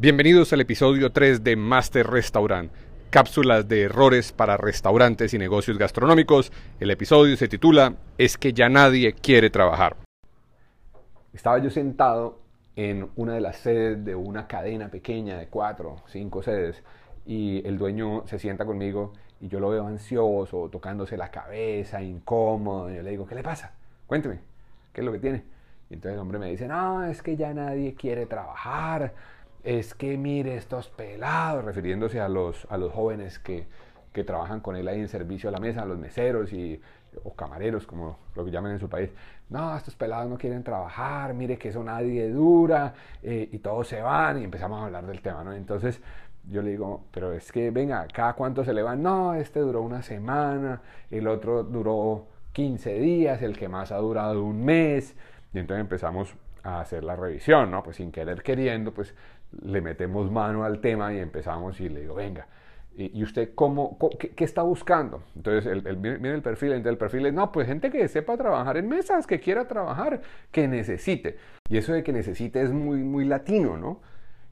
Bienvenidos al episodio 3 de Master Restaurant, cápsulas de errores para restaurantes y negocios gastronómicos. El episodio se titula Es que ya nadie quiere trabajar. Estaba yo sentado en una de las sedes de una cadena pequeña de cuatro, cinco sedes, y el dueño se sienta conmigo y yo lo veo ansioso, tocándose la cabeza, incómodo, y yo le digo, ¿qué le pasa? Cuénteme, ¿qué es lo que tiene? Y entonces el hombre me dice, no, es que ya nadie quiere trabajar, es que mire estos pelados, refiriéndose a los, a los jóvenes que, que trabajan con él ahí en servicio a la mesa, los meseros y, o camareros, como lo que llaman en su país. No, estos pelados no quieren trabajar, mire que eso nadie dura, eh, y todos se van, y empezamos a hablar del tema, ¿no? Entonces yo le digo, pero es que, venga, ¿cada cuánto se le van? No, este duró una semana, el otro duró 15 días, el que más ha durado un mes, y entonces empezamos a hacer la revisión, ¿no? Pues sin querer queriendo, pues le metemos mano al tema y empezamos y le digo, venga, ¿y usted cómo, qué, está buscando? Entonces, el, el, mire el perfil, el perfil es, no, pues gente que sepa trabajar en mesas, que quiera trabajar, que necesite. Y eso de que necesite es muy, muy latino, ¿no?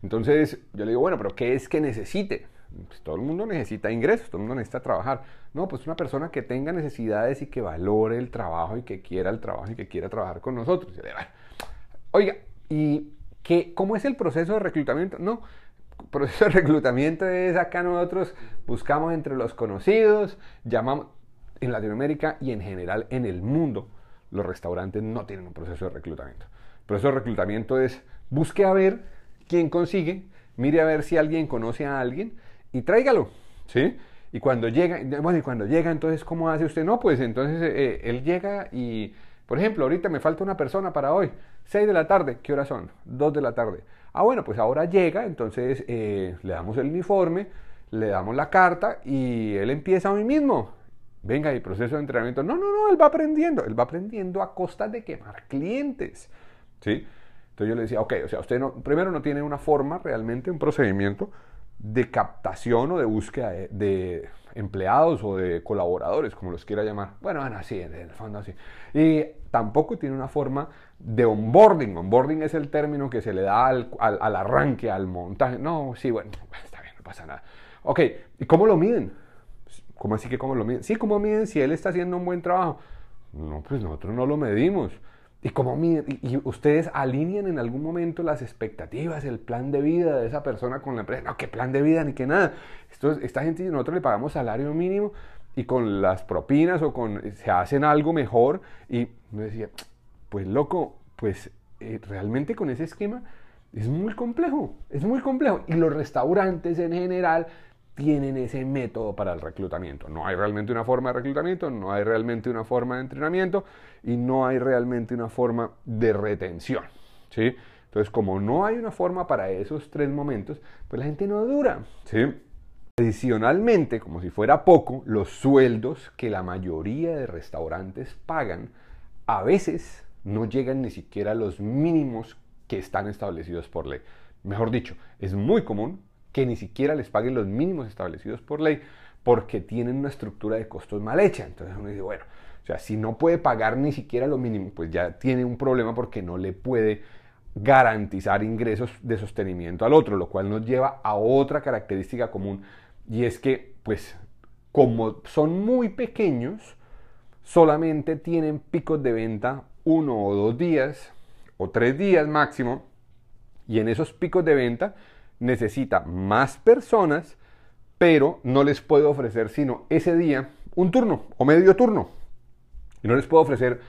Entonces, yo le digo, bueno, pero ¿qué es que necesite? Pues todo el mundo necesita ingresos, todo el mundo necesita trabajar. No, pues una persona que tenga necesidades y que valore el trabajo y que quiera el trabajo y que quiera trabajar con nosotros. Y le digo, Oiga, ¿y qué, cómo es el proceso de reclutamiento? No, el proceso de reclutamiento es acá nosotros buscamos entre los conocidos, llamamos en Latinoamérica y en general en el mundo, los restaurantes no tienen un proceso de reclutamiento. El proceso de reclutamiento es busque a ver quién consigue, mire a ver si alguien conoce a alguien y tráigalo, ¿sí? Y cuando llega, bueno, y cuando llega, entonces, ¿cómo hace usted? No, pues entonces eh, él llega y por ejemplo, ahorita me falta una persona para hoy. 6 de la tarde, ¿qué horas son? 2 de la tarde. Ah, bueno, pues ahora llega, entonces eh, le damos el uniforme, le damos la carta y él empieza hoy mismo. Venga, y proceso de entrenamiento. No, no, no, él va aprendiendo. Él va aprendiendo a costa de quemar clientes. ¿Sí? Entonces yo le decía, ok, o sea, usted primero no tiene una forma realmente, un procedimiento de captación o de búsqueda de, empleados o de colaboradores, como los quiera llamar. Bueno, bueno, así, en el fondo así. Y tampoco tiene una forma de onboarding. Onboarding es el término que se le da al, al, arranque, al montaje. No, sí, bueno, está bien, no pasa nada. Ok, ¿y cómo lo miden? ¿Cómo así que cómo lo miden? Sí, ¿cómo miden si él está haciendo un buen trabajo? No, pues nosotros no lo medimos. ¿Y cómo y ustedes alinean en algún momento las expectativas, el plan de vida de esa persona con la empresa? No, qué plan de vida ni qué nada. Esto, esta gente nosotros le pagamos salario mínimo y con las propinas o con se hacen algo mejor y me decía, pues loco, pues eh, realmente con ese esquema es muy complejo, es muy complejo y los restaurantes en general tienen ese método para el reclutamiento. No hay realmente una forma de reclutamiento, no hay realmente una forma de entrenamiento y no hay realmente una forma de retención. ¿sí? Entonces, como no hay una forma para esos tres momentos, pues la gente no dura. ¿sí? Adicionalmente, como si fuera poco, los sueldos que la mayoría de restaurantes pagan a veces no llegan ni siquiera a los mínimos que están establecidos por ley. Mejor dicho, es muy común que ni siquiera les paguen los mínimos establecidos por ley porque tienen una estructura de costos mal hecha. Entonces uno dice, bueno, o sea, si no puede pagar ni siquiera lo mínimo, pues ya tiene un problema porque no le puede garantizar ingresos de sostenimiento al otro, lo cual nos lleva a otra característica común y es que, pues, como son muy pequeños, solamente tienen picos de venta uno o dos días o tres días máximo y en esos picos de venta necesita más personas, pero no les puedo ofrecer sino ese día un turno o medio turno. Y no les puedo ofrecer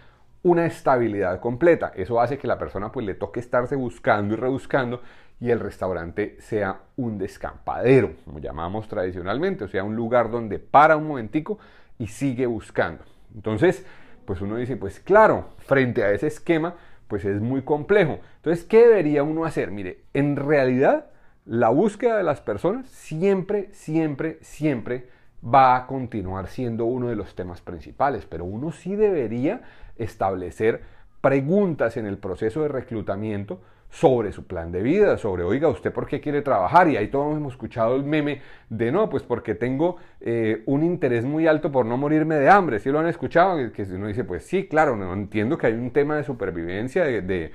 una estabilidad completa. Eso hace que la persona pues le toque estarse buscando y rebuscando y el restaurante sea un descampadero, como llamamos tradicionalmente, o sea, un lugar donde para un momentico y sigue buscando. Entonces, pues uno dice, pues claro, frente a ese esquema, pues es muy complejo. Entonces, ¿qué debería uno hacer? Mire, en realidad la búsqueda de las personas siempre, siempre, siempre va a continuar siendo uno de los temas principales, pero uno sí debería establecer preguntas en el proceso de reclutamiento sobre su plan de vida, sobre, oiga, ¿usted por qué quiere trabajar? Y ahí todos hemos escuchado el meme de, no, pues porque tengo eh, un interés muy alto por no morirme de hambre. ¿Sí lo han escuchado? Que uno dice, pues sí, claro, no entiendo que hay un tema de supervivencia, de de,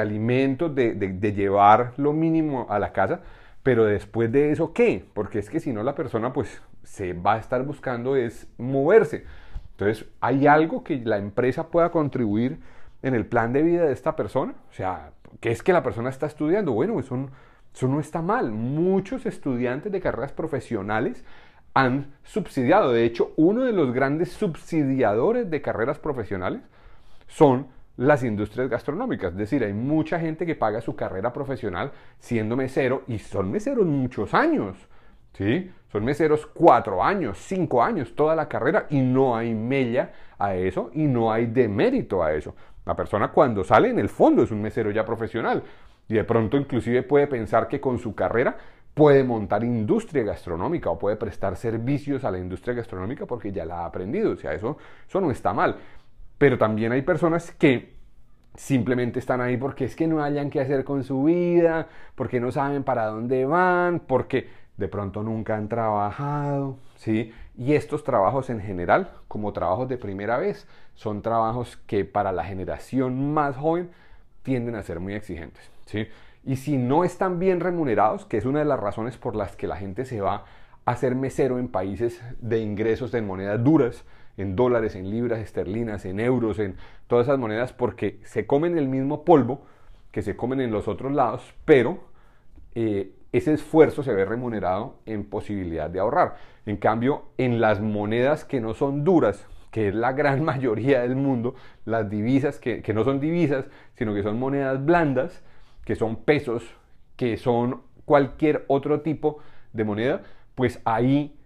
alimentos, de, de llevar lo mínimo a la casa, pero después de eso, ¿qué? Porque es que si no la persona pues se va a estar buscando es moverse. Entonces, ¿hay algo que la empresa pueda contribuir en el plan de vida de esta persona? O sea, ¿qué es que la persona está estudiando? Bueno, eso, eso no está mal. Muchos estudiantes de carreras profesionales han subsidiado. De hecho, uno de los grandes subsidiadores de carreras profesionales son las industrias gastronómicas. Es decir, hay mucha gente que paga su carrera profesional siendo mesero y son meseros muchos años. ¿sí? Son meseros cuatro años, cinco años, toda la carrera y no hay mella a eso y no hay demérito a eso. La persona cuando sale en el fondo es un mesero ya profesional y de pronto inclusive puede pensar que con su carrera puede montar industria gastronómica o puede prestar servicios a la industria gastronómica porque ya la ha aprendido. O sea, eso, eso no está mal. Pero también hay personas que simplemente están ahí porque es que no hayan qué hacer con su vida, porque no saben para dónde van, porque de pronto nunca han trabajado, ¿sí? Y estos trabajos en general, como trabajos de primera vez, son trabajos que para la generación más joven tienden a ser muy exigentes, ¿sí? Y si no están bien remunerados, que es una de las razones por las que la gente se va a ser mesero en países de ingresos en monedas duras, en dólares, en libras esterlinas, en euros, en todas esas monedas, porque se comen el mismo polvo que se comen en los otros lados, pero eh, ese esfuerzo se ve remunerado en posibilidad de ahorrar. En cambio, en las monedas que no son duras, que es la gran mayoría del mundo, las divisas que, que no son divisas, sino que son monedas blandas, que son pesos, que son cualquier otro tipo de moneda, pues ahí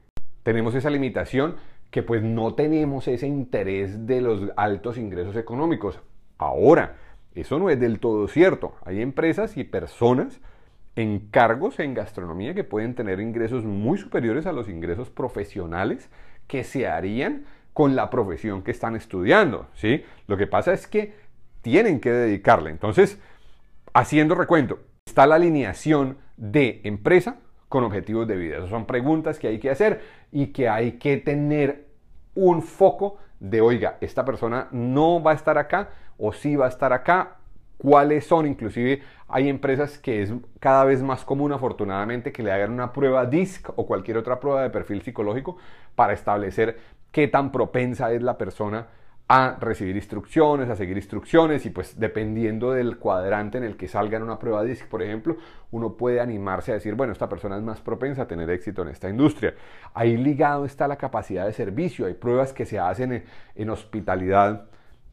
tenemos esa limitación que pues no tenemos ese interés de los altos ingresos económicos. Ahora, eso no es del todo cierto. Hay empresas y personas en cargos en gastronomía que pueden tener ingresos muy superiores a los ingresos profesionales que se harían con la profesión que están estudiando, ¿sí? Lo que pasa es que tienen que dedicarle. Entonces, haciendo recuento, está la alineación de empresa con objetivos de vida. Esas son preguntas que hay que hacer y que hay que tener un foco de, oiga, esta persona no va a estar acá o sí va a estar acá cuáles son. Inclusive hay empresas que es cada vez más común, afortunadamente, que le hagan una prueba DISC o cualquier otra prueba de perfil psicológico para establecer qué tan propensa es la persona a recibir instrucciones, a seguir instrucciones y pues dependiendo del cuadrante en el que salga en una prueba DISC, por ejemplo, uno puede animarse a decir, bueno, esta persona es más propensa a tener éxito en esta industria. Ahí ligado está la capacidad de servicio, hay pruebas que se hacen en, hospitalidad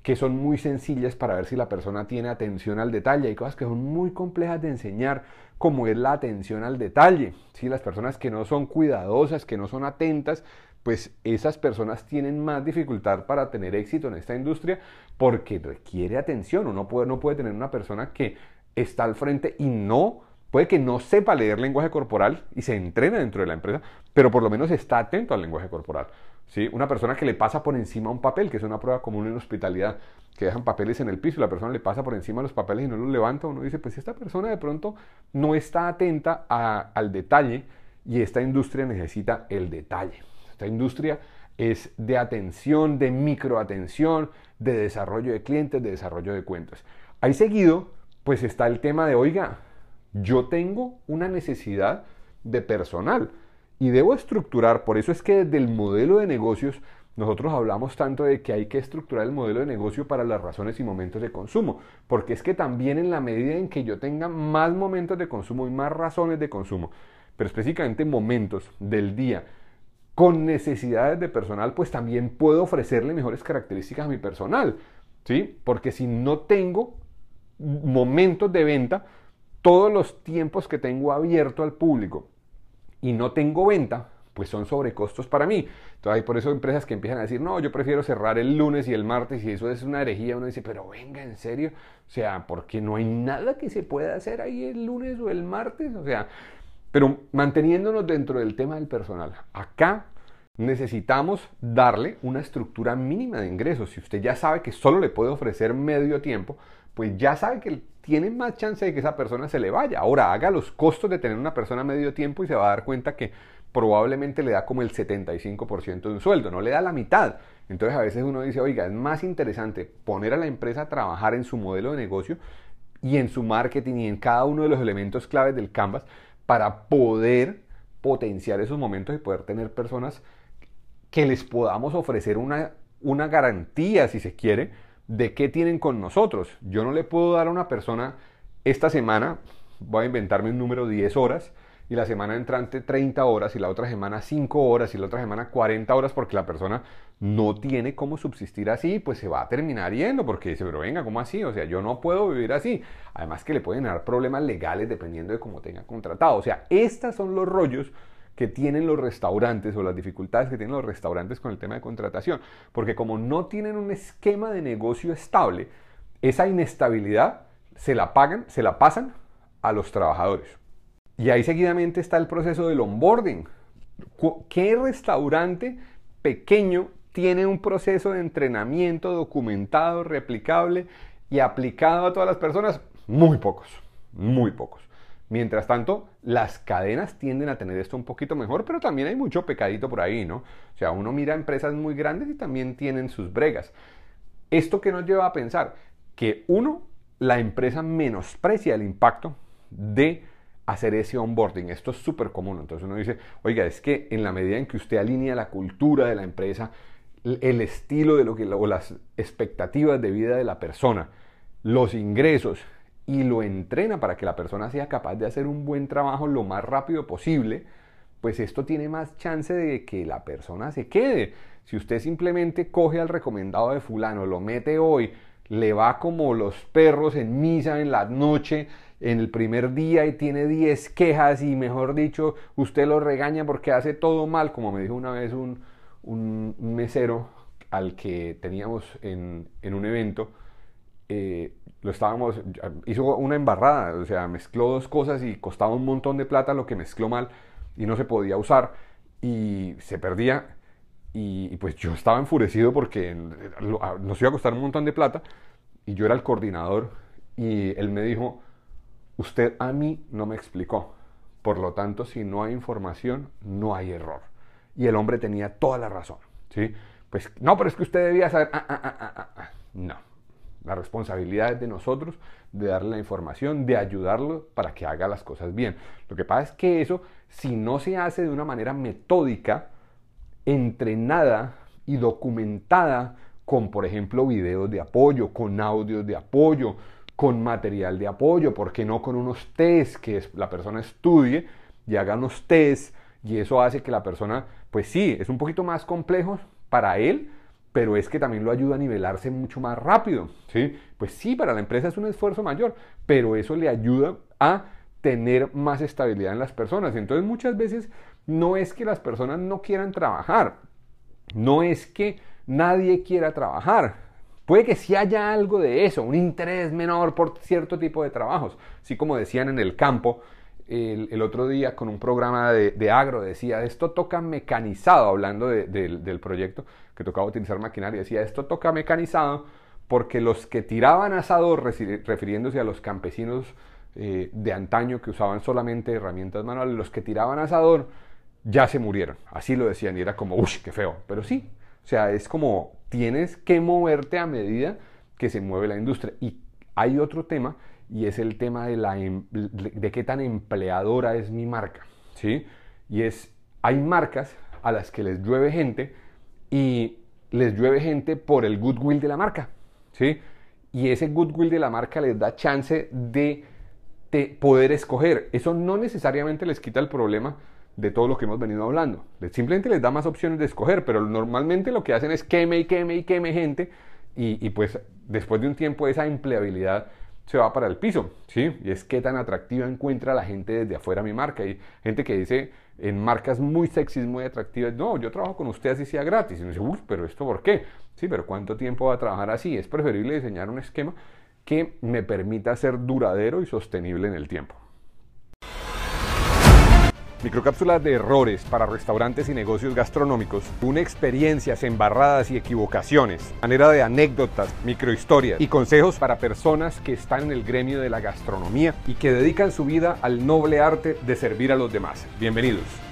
que son muy sencillas para ver si la persona tiene atención al detalle. Hay cosas que son muy complejas de enseñar, como es la atención al detalle. Si Las personas que no son cuidadosas, que no son atentas, pues esas personas tienen más dificultad para tener éxito en esta industria porque requiere atención. Uno puede, no puede tener una persona que está al frente y no Puede que no sepa leer lenguaje corporal y se entrena dentro de la empresa, pero por lo menos está atento al lenguaje corporal. ¿sí? Una persona que le pasa por encima un papel, que es una prueba común en hospitalidad, que dejan papeles en el piso y la persona le pasa por encima los papeles y no los levanta, uno dice, pues esta persona de pronto no está atenta al detalle y esta industria necesita el detalle. Esta industria es de atención, de microatención, de desarrollo de clientes, de desarrollo de cuentas. Ahí seguido, pues está el tema de, oiga, yo tengo una necesidad de personal y debo estructurar, por eso es que desde el modelo de negocios nosotros hablamos tanto de que hay que estructurar el modelo de negocio para las razones y momentos de consumo, porque es que también en la medida en que yo tenga más momentos de consumo y más razones de consumo, pero específicamente momentos del día con necesidades de personal, pues también puedo ofrecerle mejores características a mi personal, ¿sí? Porque si no tengo momentos de venta, todos los tiempos que tengo abierto al público y no tengo venta, pues son sobrecostos para mí. Entonces hay por eso empresas que empiezan a decir, no, yo prefiero cerrar el lunes y el martes y eso es una herejía. Uno dice, pero venga, en serio. O sea, porque no hay nada que se pueda hacer ahí el lunes o el martes. O sea, pero manteniéndonos dentro del tema del personal. Acá necesitamos darle una estructura mínima de ingresos. Si usted ya sabe que solo le puede ofrecer medio tiempo, pues ya sabe que tiene más chance de que esa persona se le vaya. Ahora haga los costos de tener una persona medio tiempo y se va a dar cuenta que probablemente le da como el 75% de un sueldo, no le da la mitad. Entonces a veces uno dice, oiga, es más interesante poner a la empresa a trabajar en su modelo de negocio y en su marketing y en cada uno de los elementos claves del Canvas para poder potenciar esos momentos y poder tener personas que les podamos ofrecer una, una garantía, si se quiere, de qué tienen con nosotros. Yo no le puedo dar a una persona esta semana, voy a inventarme un número 10 horas, y la semana entrante 30 horas y la otra semana 5 horas y la otra semana 40 horas porque la persona no tiene cómo subsistir así, pues se va a terminar yendo porque dice, pero venga, ¿cómo así? O sea, yo no puedo vivir así. Además que le pueden dar problemas legales dependiendo de cómo tenga contratado. O sea, estos son los rollos que tienen los restaurantes o las dificultades que tienen los restaurantes con el tema de contratación. Porque como no tienen un esquema de negocio estable, esa inestabilidad se la pagan, se la pasan a los trabajadores. Y ahí seguidamente está el proceso del onboarding. ¿Qué restaurante pequeño tiene un proceso de entrenamiento documentado, replicable y aplicado a todas las personas? Muy pocos, muy pocos. Mientras tanto, las cadenas tienden a tener esto un poquito mejor, pero también hay mucho pecadito por ahí, ¿no? O sea, uno mira empresas muy grandes y también tienen sus bregas. ¿Esto que nos lleva a pensar? Que uno, la empresa menosprecia el impacto de hacer ese onboarding. Esto es súper común. Entonces uno dice, oiga, es que en la medida en que usted alinea la cultura de la empresa, el estilo de lo que, o las expectativas de vida de la persona, los ingresos y lo entrena para que la persona sea capaz de hacer un buen trabajo lo más rápido posible, pues esto tiene más chance de que la persona se quede. Si usted simplemente coge al recomendado de fulano, lo mete hoy, le va como los perros en misa en la noche, en el primer día y tiene 10 quejas y mejor dicho, usted lo regaña porque hace todo mal, como me dijo una vez un, un mesero al que teníamos en, en un evento, eh, lo estábamos, hizo una embarrada, o sea, mezcló dos cosas y costaba un montón de plata lo que mezcló mal y no se podía usar y se perdía y, pues yo estaba enfurecido porque nos iba a costar un montón de plata y yo era el coordinador y él me dijo, usted a mí no me explicó, por lo tanto si no hay información no hay error. Y el hombre tenía toda la razón, ¿sí? Pues no, pero es que usted debía saber, ah, ah, ah, no, la responsabilidad es de nosotros de darle la información, de ayudarlo para que haga las cosas bien. Lo que pasa es que eso, si no se hace de una manera metódica, entrenada y documentada con, por ejemplo, videos de apoyo, con audios de apoyo, con material de apoyo, ¿por qué no con unos test que la persona estudie y haga unos test y eso hace que la persona, pues sí, es un poquito más complejo para él, pero es que también lo ayuda a nivelarse mucho más rápido, ¿sí? Pues sí, para la empresa es un esfuerzo mayor, pero eso le ayuda a tener más estabilidad en las personas. Entonces muchas veces no es que las personas no quieran trabajar, no es que nadie quiera trabajar. Puede que sí haya algo de eso, un interés menor por cierto tipo de trabajos, así como decían en el campo, el, otro día con un programa de, agro, decía, esto toca mecanizado, hablando del proyecto que tocaba utilizar maquinaria, decía, esto toca mecanizado porque los que tiraban asador, refiriéndose a los campesinos eh, de antaño que usaban solamente herramientas manuales, los que tiraban asador ya se murieron. Así lo decían y era como, uff, qué feo. Pero sí, o sea, es como tienes que moverte a medida que se mueve la industria. Y hay otro tema y es el tema de, la, em, de qué tan empleadora es mi marca, ¿sí? Y es, hay marcas a las que les llueve gente y les llueve gente por el goodwill de la marca, ¿sí? Y ese goodwill de la marca les da chance de, de poder escoger. Eso no necesariamente les quita el problema de todo lo que hemos venido hablando. Simplemente les da más opciones de escoger, pero normalmente lo que hacen es queme y queme y queme gente y, y pues después de un tiempo esa empleabilidad se va para el piso, ¿sí? Y es qué tan atractiva encuentra la gente desde afuera mi marca. Hay gente que dice en marcas muy sexys, muy atractivas, no, yo trabajo con usted así sea gratis. Y uno dice, uy, pero ¿esto por qué? Sí, pero ¿cuánto tiempo va a trabajar así? Es preferible diseñar un esquema que me permita ser duradero y sostenible en el tiempo. Microcápsulas de errores para restaurantes y negocios gastronómicos, una experiencias embarradas y equivocaciones, manera de anécdotas, microhistorias y consejos para personas que están en el gremio de la gastronomía y que dedican su vida al noble arte de servir a los demás. Bienvenidos.